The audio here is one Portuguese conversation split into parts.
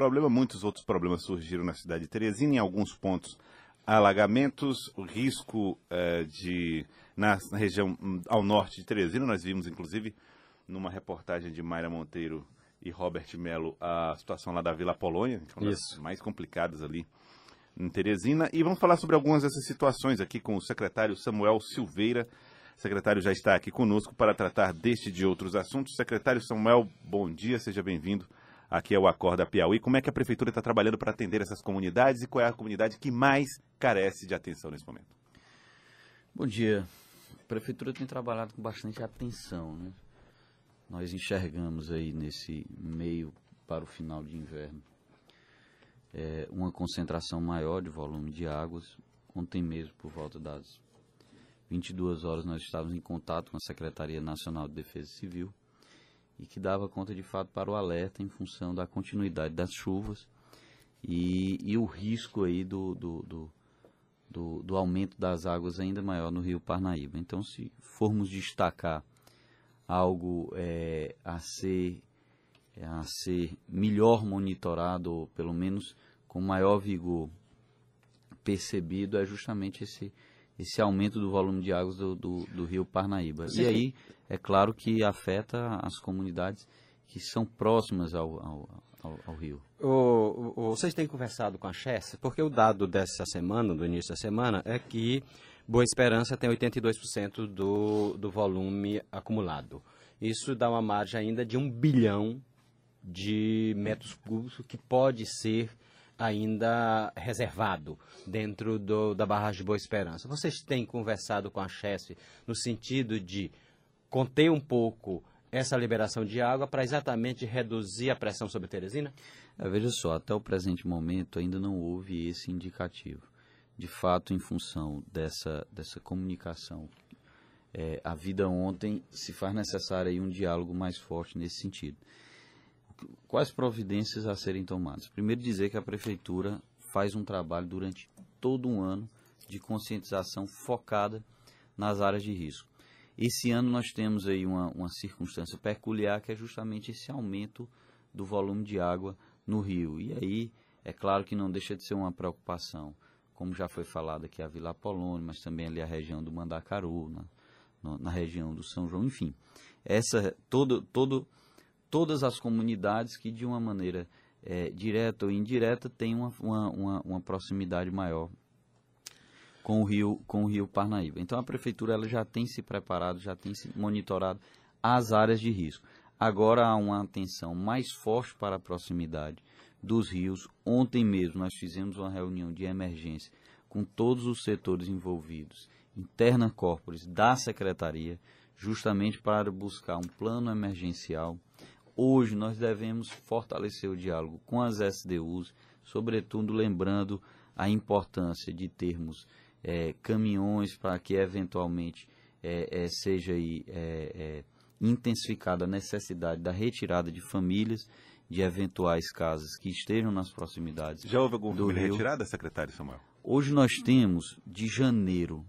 problema, muitos outros problemas surgiram na cidade de Teresina, em alguns pontos alagamentos, o risco eh, de na, na, região hum, ao norte de Teresina, nós vimos inclusive numa reportagem de Mayra Monteiro e Robert Melo a situação lá da Vila Polônia, que é uma das mais complicadas ali em Teresina, e vamos falar sobre algumas dessas situações aqui com o secretário Samuel Silveira. O secretário já está aqui conosco para tratar deste e de outros assuntos. Secretário Samuel, bom dia, seja bem-vindo aqui é o Acorda Piauí. Como é que a prefeitura está trabalhando para atender essas comunidades e qual é a comunidade que mais carece de atenção nesse momento? Bom dia. A prefeitura tem trabalhado com bastante atenção, né? Nós enxergamos aí nesse meio para o final de inverno é, uma concentração maior de volume de águas. Ontem mesmo, por volta das 22 horas, nós estávamos em contato com a Secretaria Nacional de Defesa Civil e que dava conta de fato para o alerta em função da continuidade das chuvas e, e o risco aí do, do, do, do, do aumento das águas ainda maior no rio Parnaíba. Então, se formos destacar algo é, a ser a ser melhor monitorado ou pelo menos com maior vigor percebido é justamente esse esse aumento do volume de águas do, do, do rio Parnaíba. E aí, é claro que afeta as comunidades que são próximas ao, ao, ao, ao rio. O, o, vocês têm conversado com a Chess? Porque o dado dessa semana, do início da semana, é que Boa Esperança tem 82% do, do volume acumulado. Isso dá uma margem ainda de um bilhão de metros cúbicos que pode ser ainda reservado dentro do, da barragem de Boa Esperança. Vocês têm conversado com a Chesf no sentido de conter um pouco essa liberação de água para exatamente reduzir a pressão sobre Teresina? É, veja só, até o presente momento ainda não houve esse indicativo. De fato, em função dessa, dessa comunicação, é, a vida ontem se faz necessário um diálogo mais forte nesse sentido quais providências a serem tomadas? Primeiro, dizer que a Prefeitura faz um trabalho durante todo um ano de conscientização focada nas áreas de risco. Esse ano nós temos aí uma, uma circunstância peculiar que é justamente esse aumento do volume de água no rio. E aí, é claro que não deixa de ser uma preocupação, como já foi falado aqui a Vila Apolônio, mas também ali a região do Mandacaru, na, na região do São João, enfim. Essa, todo, todo, todas as comunidades que, de uma maneira é, direta ou indireta, têm uma, uma, uma, proximidade maior com o, rio, com o rio Parnaíba. Então, a prefeitura ela já tem se preparado, já tem se monitorado as áreas de risco. Agora há uma atenção mais forte para a proximidade dos rios. Ontem mesmo nós fizemos uma reunião de emergência com todos os setores envolvidos, interna corporis da secretaria, justamente para buscar um plano emergencial Hoje nós devemos fortalecer o diálogo com as SDUs, sobretudo lembrando a importância de termos é, caminhões para que eventualmente é, é, seja aí, é, é, intensificada a necessidade da retirada de famílias de eventuais casas que estejam nas proximidades. Já houve alguma família Rio. retirada, secretário Samuel? Hoje nós temos, de janeiro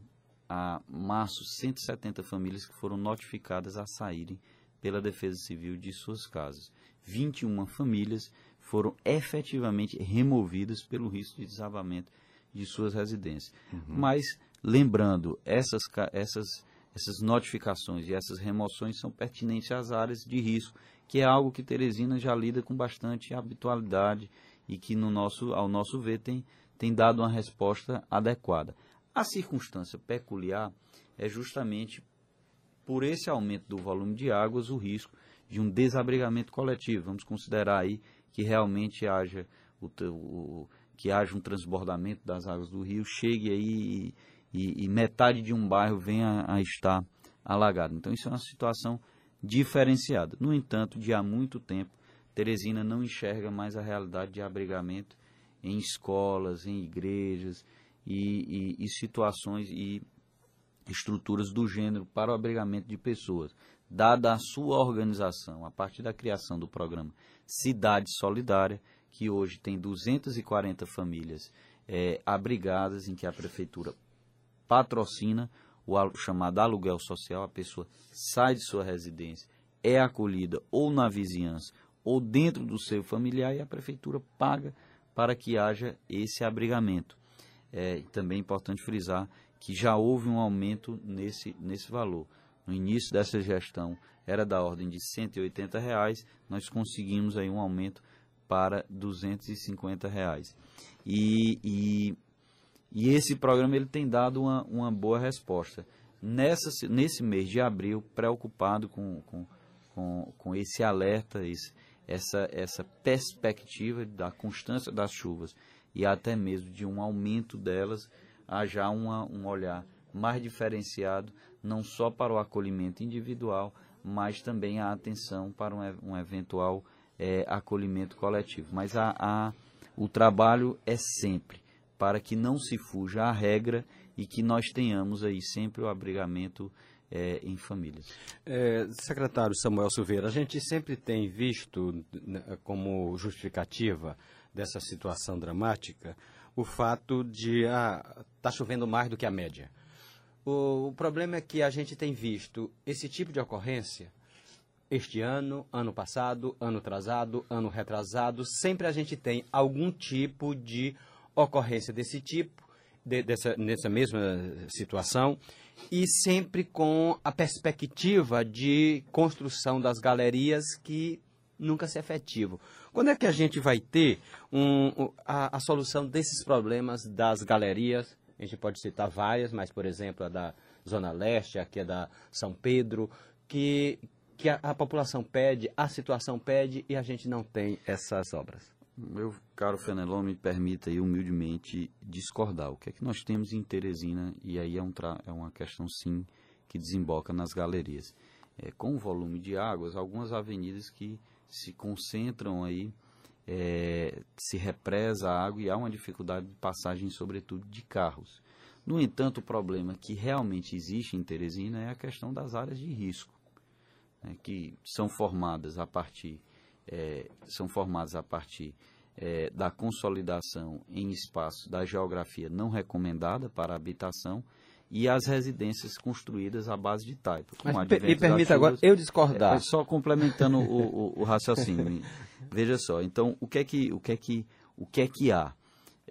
a março, 170 famílias que foram notificadas a saírem pela Defesa Civil de suas casas. 21 famílias foram efetivamente removidas pelo risco de desabamento de suas residências. Uhum. Mas, lembrando, essas, essas, essas notificações e essas remoções são pertinentes às áreas de risco, que é algo que Teresina já lida com bastante habitualidade e que, no nosso, ao nosso ver, tem, tem dado uma resposta adequada. A circunstância peculiar é justamente por esse aumento do volume de águas, o risco de um desabrigamento coletivo. Vamos considerar aí que realmente haja o, o que haja um transbordamento das águas do rio, chegue aí e, e, metade de um bairro venha a estar alagado. Então isso é uma situação diferenciada. No entanto, de há muito tempo, Teresina não enxerga mais a realidade de abrigamento em escolas, em igrejas e, e, e situações e estruturas do gênero para o abrigamento de pessoas, dada a sua organização a partir da criação do programa Cidade Solidária, que hoje tem 240 famílias é, abrigadas, em que a prefeitura patrocina o chamado aluguel social, a pessoa sai de sua residência, é acolhida ou na vizinhança ou dentro do seu familiar e a prefeitura paga para que haja esse abrigamento. É também é importante frisar que já houve um aumento nesse, nesse valor. No início dessa gestão era da ordem de 180 reais, nós conseguimos aí um aumento para 250 reais. E, e, e, esse programa ele tem dado uma, uma boa resposta. Nessa, nesse mês de abril, preocupado com, com, com, com esse alerta, esse, essa, essa perspectiva da constância das chuvas e até mesmo de um aumento delas, há já uma, um olhar mais diferenciado, não só para o acolhimento individual, mas também a atenção para um, um eventual é, acolhimento coletivo. Mas a, a, o trabalho é sempre para que não se fuja à regra e que nós tenhamos aí sempre o abrigamento é, em famílias. É, secretário Samuel Silveira, a gente sempre tem visto né, como justificativa dessa situação dramática o fato de ah, tá chovendo mais do que a média. O, o problema é que a gente tem visto esse tipo de ocorrência este ano, ano passado, ano atrasado, ano retrasado, sempre a gente tem algum tipo de ocorrência desse tipo, de, dessa, nessa mesma situação, e sempre com a perspectiva de construção das galerias que nunca se efetivo. Quando é que a gente vai ter um, a, a, solução desses problemas das galerias? A gente pode citar várias, mas, por exemplo, a da Zona Leste, aqui é da São Pedro, que, que a, a população pede, a situação pede e a gente não tem essas obras. Meu caro Fenelon, me permita aí humildemente discordar. O que é que nós temos em Teresina, e aí é, um é uma questão sim que desemboca nas galerias. É, com o volume de águas, algumas avenidas que se concentram aí, é, se represa a água e há uma dificuldade de passagem, sobretudo de carros. No entanto, o problema que realmente existe em Teresina é a questão das áreas de risco, né, que são formadas a partir, é, são formadas a partir é, da consolidação em espaço da geografia não recomendada para habitação e as residências construídas à base de taipa. Mas me permita agora eu discordar. É, só complementando o, o, o, raciocínio. Veja só, então o que é que o que é que o que é que há?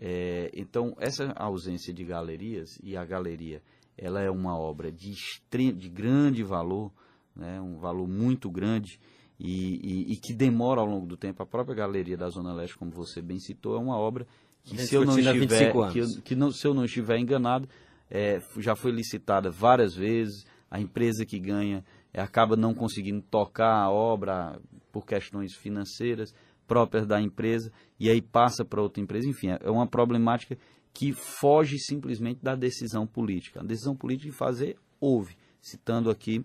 É, então essa ausência de galerias e a galeria ela é uma obra de extremo, de grande valor, né, um valor muito grande e, e, e, que demora ao longo do tempo. A própria galeria da Zona Leste, como você bem citou, é uma obra que se eu não estiver que, que não, se eu não estiver enganado é, já foi licitada várias vezes, a empresa que ganha é, acaba não conseguindo tocar a obra por questões financeiras próprias da empresa e aí passa para outra empresa. Enfim, é uma problemática que foge simplesmente da decisão política. A decisão política de fazer houve, citando aqui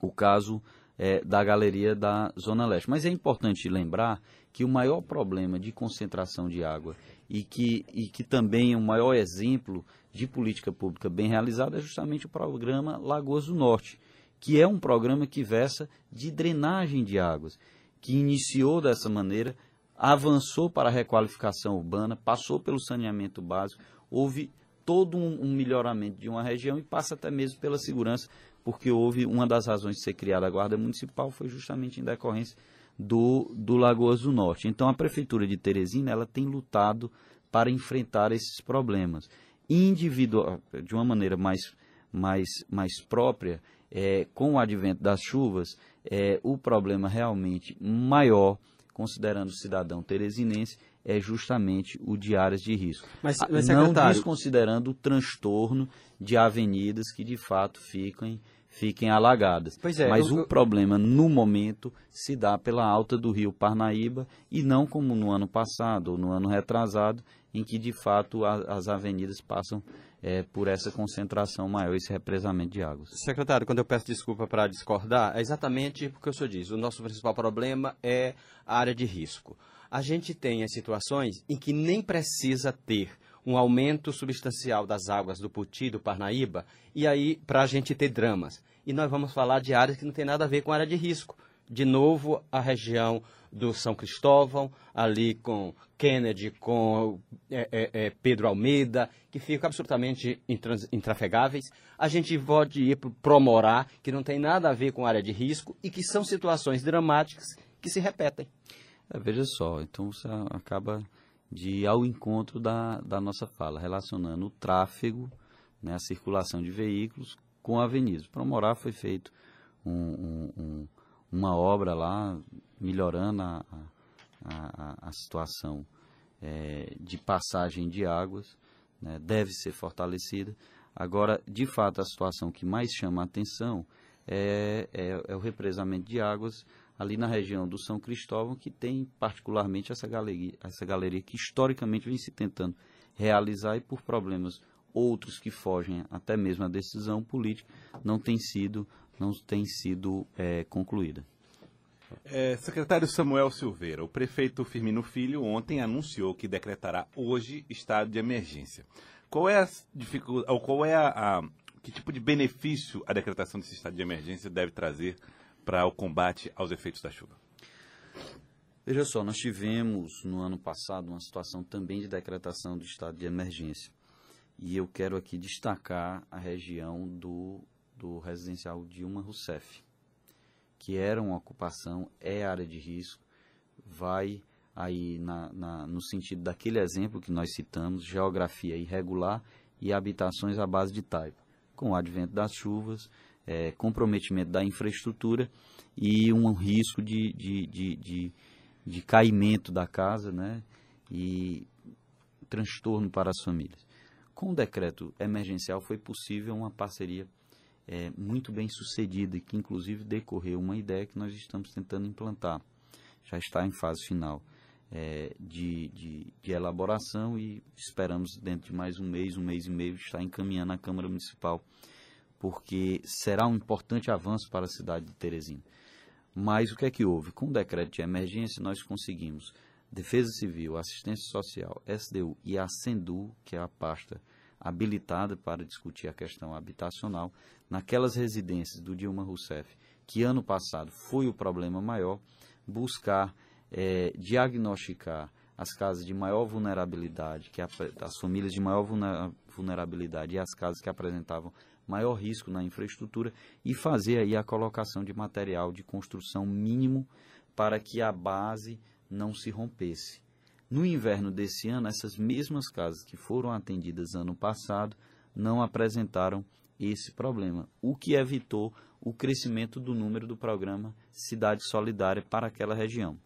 o caso é, da galeria da Zona Leste. Mas é importante lembrar que o maior problema de concentração de água e que, e que também é o maior exemplo de política pública bem realizada é justamente o programa Lagoas do Norte, que é um programa que versa de drenagem de águas, que iniciou dessa maneira, avançou para a requalificação urbana, passou pelo saneamento básico, houve todo um, um melhoramento de uma região e passa até mesmo pela segurança, porque houve uma das razões de ser criada a Guarda Municipal foi justamente em decorrência do, do Lagoas do Norte. Então a Prefeitura de Teresina ela tem lutado para enfrentar esses problemas. Individual, de uma maneira mais, mais, mais própria, é, com o advento das chuvas, é, o problema realmente maior, considerando o cidadão teresinense, é justamente o de áreas de risco. Mas, mas Não desconsiderando o transtorno de avenidas que de fato ficam fiquem alagadas. É, Mas eu, o problema, no momento, se dá pela alta do rio Parnaíba e não como no ano passado ou no ano retrasado, em que de fato a, as avenidas passam é, por essa concentração maior, esse represamento de águas. Secretário, quando eu peço desculpa para discordar, é exatamente porque o senhor diz, o nosso principal problema é a área de risco. A gente tem as situações em que nem precisa ter um aumento substancial das águas do Puti do Parnaíba, e aí para a gente ter dramas. E nós vamos falar de áreas que não tem nada a ver com área de risco. De novo, a região do São Cristóvão, ali com Kennedy, com é, é, é Pedro Almeida, que ficam absolutamente intrafegáveis. A gente pode ir para que não tem nada a ver com área de risco e que são situações dramáticas que se repetem. É, veja só, então você acaba de ir ao encontro da, da nossa fala, relacionando o tráfego, né, a circulação de veículos com a avenida. Para morar foi feito um, um, um, uma obra lá, melhorando a, a, a situação é, de passagem de águas, né, deve ser fortalecida. Agora, de fato, a situação que mais chama a atenção é, é, é o represamento de águas ali na região do São Cristóvão, que tem particularmente essa galeria, essa galeria que historicamente vem se tentando realizar e por problemas outros que fogem até mesmo à decisão política não tem sido não tem sido é, concluída. É, secretário Samuel Silveira, o prefeito Firmino Filho ontem anunciou que decretará hoje estado de emergência. Qual é a dificuldade, qual é a, a que tipo de benefício a decretação desse estado de emergência deve trazer para o combate aos efeitos da chuva? Veja só, nós tivemos no ano passado uma situação também de decretação do estado de emergência. E eu quero aqui destacar a região do, do residencial Dilma Rousseff, que era uma ocupação, é área de risco, vai aí na, na, no sentido daquele exemplo que nós citamos, geografia irregular e habitações à base de taipa. Com o advento das chuvas, é, comprometimento da infraestrutura e um risco de, de, de, de, de caimento da casa né, e transtorno para as famílias. Com o decreto emergencial foi possível uma parceria é, muito bem sucedida que inclusive decorreu uma ideia que nós estamos tentando implantar. Já está em fase final é, de, de, de, elaboração e esperamos dentro de mais um mês, um mês e meio, estar encaminhando à Câmara Municipal porque será um importante avanço para a cidade de Teresina. Mas o que é que houve? Com o decreto de emergência, nós conseguimos Defesa Civil, Assistência Social, SDU e a SENDU, que é a pasta habilitada para discutir a questão habitacional, naquelas residências do Dilma Rousseff, que ano passado foi o problema maior, buscar é, diagnosticar as casas de maior vulnerabilidade, que as famílias de maior vulnerabilidade e as casas que apresentavam maior risco na infraestrutura e fazer aí a colocação de material de construção mínimo para que a base não se rompesse. No inverno desse ano, essas mesmas casas que foram atendidas ano passado não apresentaram esse problema, o que evitou o crescimento do número do programa Cidade Solidária para aquela região.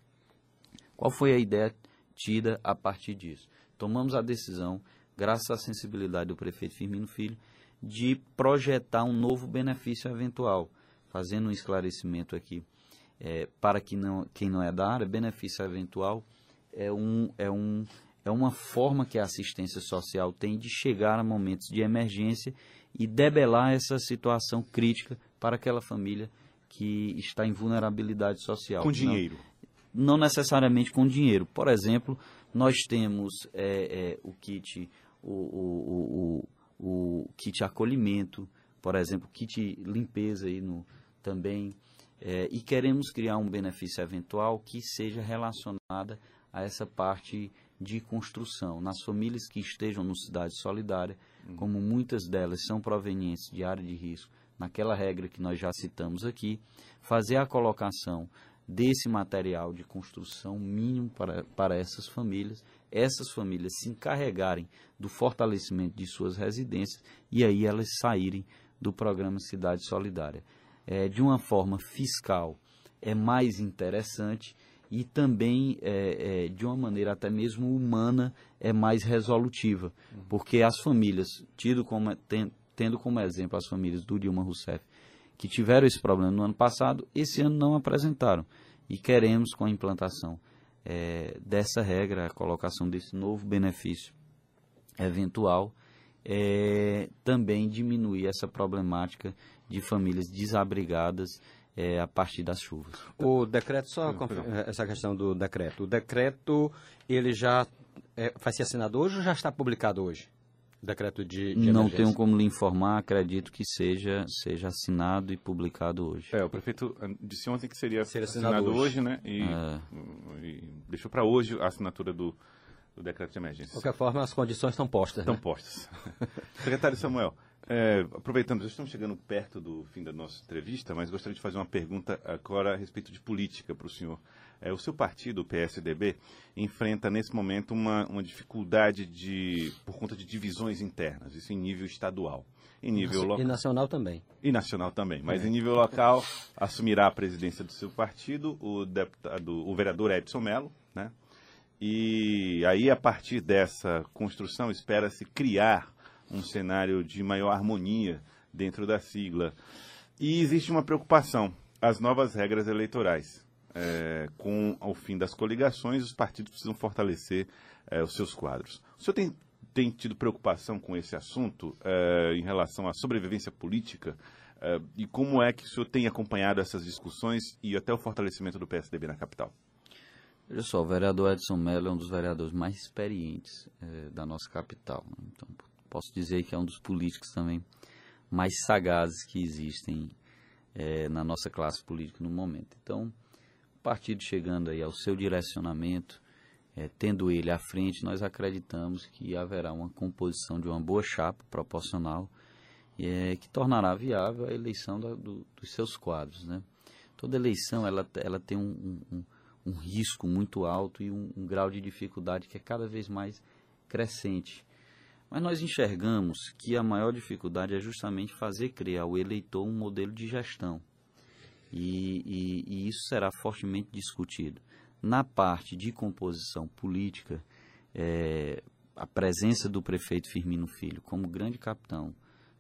Qual foi a ideia tida a partir disso? Tomamos a decisão, graças à sensibilidade do prefeito Firmino Filho, de projetar um novo benefício eventual. Fazendo um esclarecimento aqui, é, para que não, quem não é da área, benefício eventual é, um, é, um, é uma forma que a assistência social tem de chegar a momentos de emergência e debelar essa situação crítica para aquela família que está em vulnerabilidade social. Com dinheiro? Não, não necessariamente com dinheiro. Por exemplo, nós temos é, é, o kit, o, o, o o kit acolhimento, por exemplo, kit limpeza aí no, também. É, e queremos criar um benefício eventual que seja relacionada a essa parte de construção. Nas famílias que estejam no Cidade Solidária, uhum. como muitas delas são provenientes de área de risco, naquela regra que nós já citamos aqui, fazer a colocação desse material de construção mínimo para, para essas famílias, essas famílias se encarregarem do fortalecimento de suas residências e aí elas saírem do programa Cidade Solidária. É, de uma forma fiscal é mais interessante e também é, é, de uma maneira até mesmo humana é mais resolutiva, porque as famílias, tido como, ten, tendo como exemplo as famílias do Dilma Rousseff, que tiveram esse problema no ano passado, esse ano não apresentaram. E queremos, com a implantação é, dessa regra, a colocação desse novo benefício eventual, é, também diminuir essa problemática de famílias desabrigadas é, a partir das chuvas. O decreto, só essa questão do decreto, o decreto ele já é, vai ser assinado hoje ou já está publicado hoje? Decreto de, de Não tenho como lhe informar, acredito que seja, seja assinado e publicado hoje. É, o prefeito ah, disse ontem que seria Ser assinado, assinado hoje. hoje. né? E, é. e deixou para hoje a assinatura do, do decreto de emergência. De qualquer forma, as condições estão postas. Estão né? postas. Secretário Samuel, é, aproveitando, já estamos chegando perto do fim da nossa entrevista, mas gostaria de fazer uma pergunta agora a respeito de política para o senhor. É, o seu partido, o PSDB, enfrenta nesse momento uma, uma dificuldade de, por conta de divisões internas, isso em nível estadual. Em nível local. E nacional também. E nacional também. Mas é. em nível local, assumirá a presidência do seu partido o, deputado, o vereador Edson Mello, né? E aí, a partir dessa construção, espera-se criar um cenário de maior harmonia dentro da sigla. E existe uma preocupação: as novas regras eleitorais. É, com o fim das coligações, os partidos precisam fortalecer é, os seus quadros. O senhor tem, tem tido preocupação com esse assunto é, em relação à sobrevivência política? É, e como é que o senhor tem acompanhado essas discussões e até o fortalecimento do PSDB na capital? Veja só, o vereador Edson Mello é um dos vereadores mais experientes é, da nossa capital. Né? Então, posso dizer que é um dos políticos também mais sagazes que existem é, na nossa classe política no momento. Então, partido chegando aí ao seu direcionamento, é, tendo ele à frente, nós acreditamos que haverá uma composição de uma boa chapa proporcional é, que tornará viável a eleição da, do, dos seus quadros. Né? Toda eleição ela, ela tem um, um um risco muito alto e um, um grau de dificuldade que é cada vez mais crescente. Mas nós enxergamos que a maior dificuldade é justamente fazer crer ao eleitor um modelo de gestão. E, e, e, isso será fortemente discutido. Na parte de composição política, é, a presença do prefeito Firmino Filho como grande capitão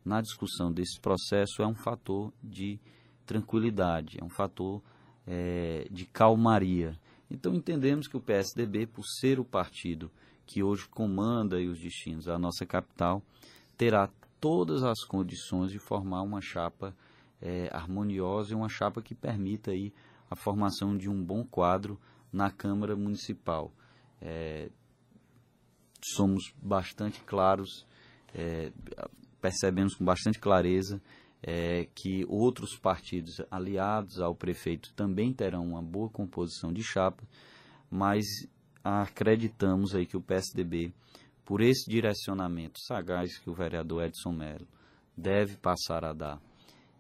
na discussão desse processo é um fator de tranquilidade, é um fator é, de calmaria. Então entendemos que o PSDB, por ser o partido que hoje comanda os destinos da nossa capital, terá todas as condições de formar uma chapa é, harmoniosa e uma chapa que permita aí a formação de um bom quadro na Câmara Municipal. É, somos bastante claros, é, percebemos com bastante clareza é, que outros partidos aliados ao prefeito também terão uma boa composição de chapa, mas acreditamos aí que o PSDB, por esse direcionamento sagaz que o vereador Edson Mello deve passar a dar,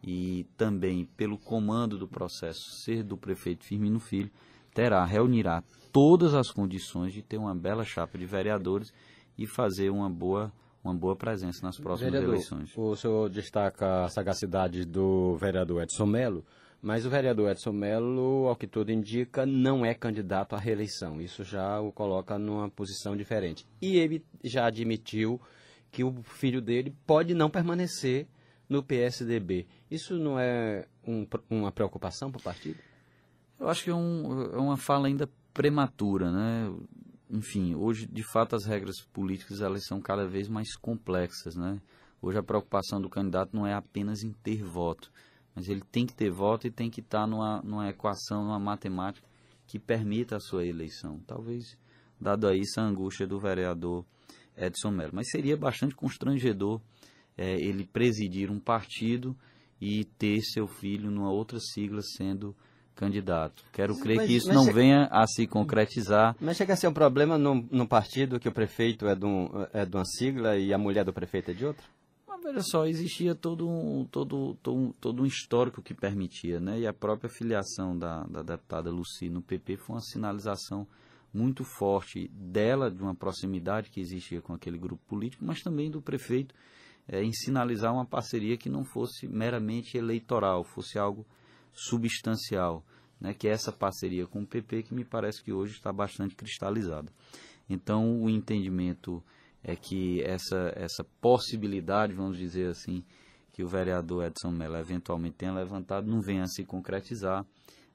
e também pelo comando do processo ser do prefeito Firmino Filho, terá, reunirá todas as condições de ter uma bela chapa de vereadores e fazer uma boa uma boa presença nas próximas vereador, eleições. O senhor destaca a sagacidade do vereador Edson Melo, mas o vereador Edson Melo, ao que tudo indica, não é candidato à reeleição. Isso já o coloca numa posição diferente. E ele já admitiu que o filho dele pode não permanecer no PSDB. Isso não é um, uma preocupação para o partido? Eu acho que é, um, é uma fala ainda prematura, né? enfim, hoje de fato as regras políticas elas são cada vez mais complexas, né? Hoje a preocupação do candidato não é apenas em ter voto, mas ele tem que ter voto e tem que estar numa, numa equação, numa matemática que permita a sua eleição. Talvez, dado aí essa angústia do vereador Edson Mello. Mas seria bastante constrangedor é, ele presidir um partido e ter seu filho numa outra sigla sendo candidato. Quero crer mas, que isso não venha a se concretizar. Mas chega a ser um problema no, no partido que o prefeito é de, um, é de uma sigla e a mulher do prefeito é de outra? Mas veja só, existia todo um, todo, todo, todo um histórico que permitia, né? E a própria filiação da, da deputada Luci no PP foi uma sinalização muito forte dela, de uma proximidade que existia com aquele grupo político, mas também do prefeito é, em sinalizar uma parceria que não fosse meramente eleitoral, fosse algo substancial, né, que é essa parceria com o PP, que me parece que hoje está bastante cristalizada. Então, o entendimento é que essa, essa possibilidade, vamos dizer assim, que o vereador Edson Mello eventualmente tenha levantado, não venha a se concretizar.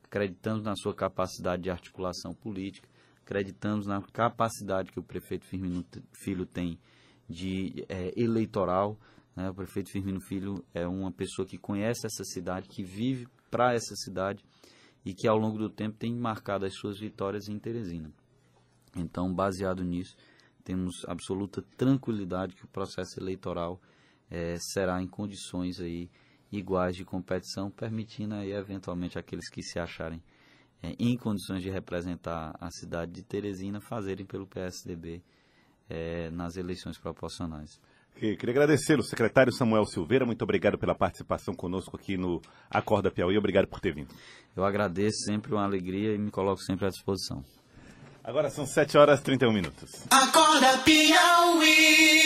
Acreditamos na sua capacidade de articulação política, acreditamos na capacidade que o prefeito Firmino Filho tem de é, eleitoral. Né? O prefeito Firmino Filho é uma pessoa que conhece essa cidade, que vive para essa cidade e que ao longo do tempo tem marcado as suas vitórias em Teresina. Então, baseado nisso, temos absoluta tranquilidade que o processo eleitoral é, será em condições aí iguais de competição, permitindo aí eventualmente aqueles que se acharem é, em condições de representar a cidade de Teresina fazerem pelo PSDB é, nas eleições proporcionais. Queria agradecer o secretário Samuel Silveira, muito obrigado pela participação conosco aqui no Acorda Piauí, obrigado por ter vindo. Eu agradeço, sempre uma alegria e me coloco sempre à disposição. Agora são 7 horas e 31 minutos. Acorda Piauí.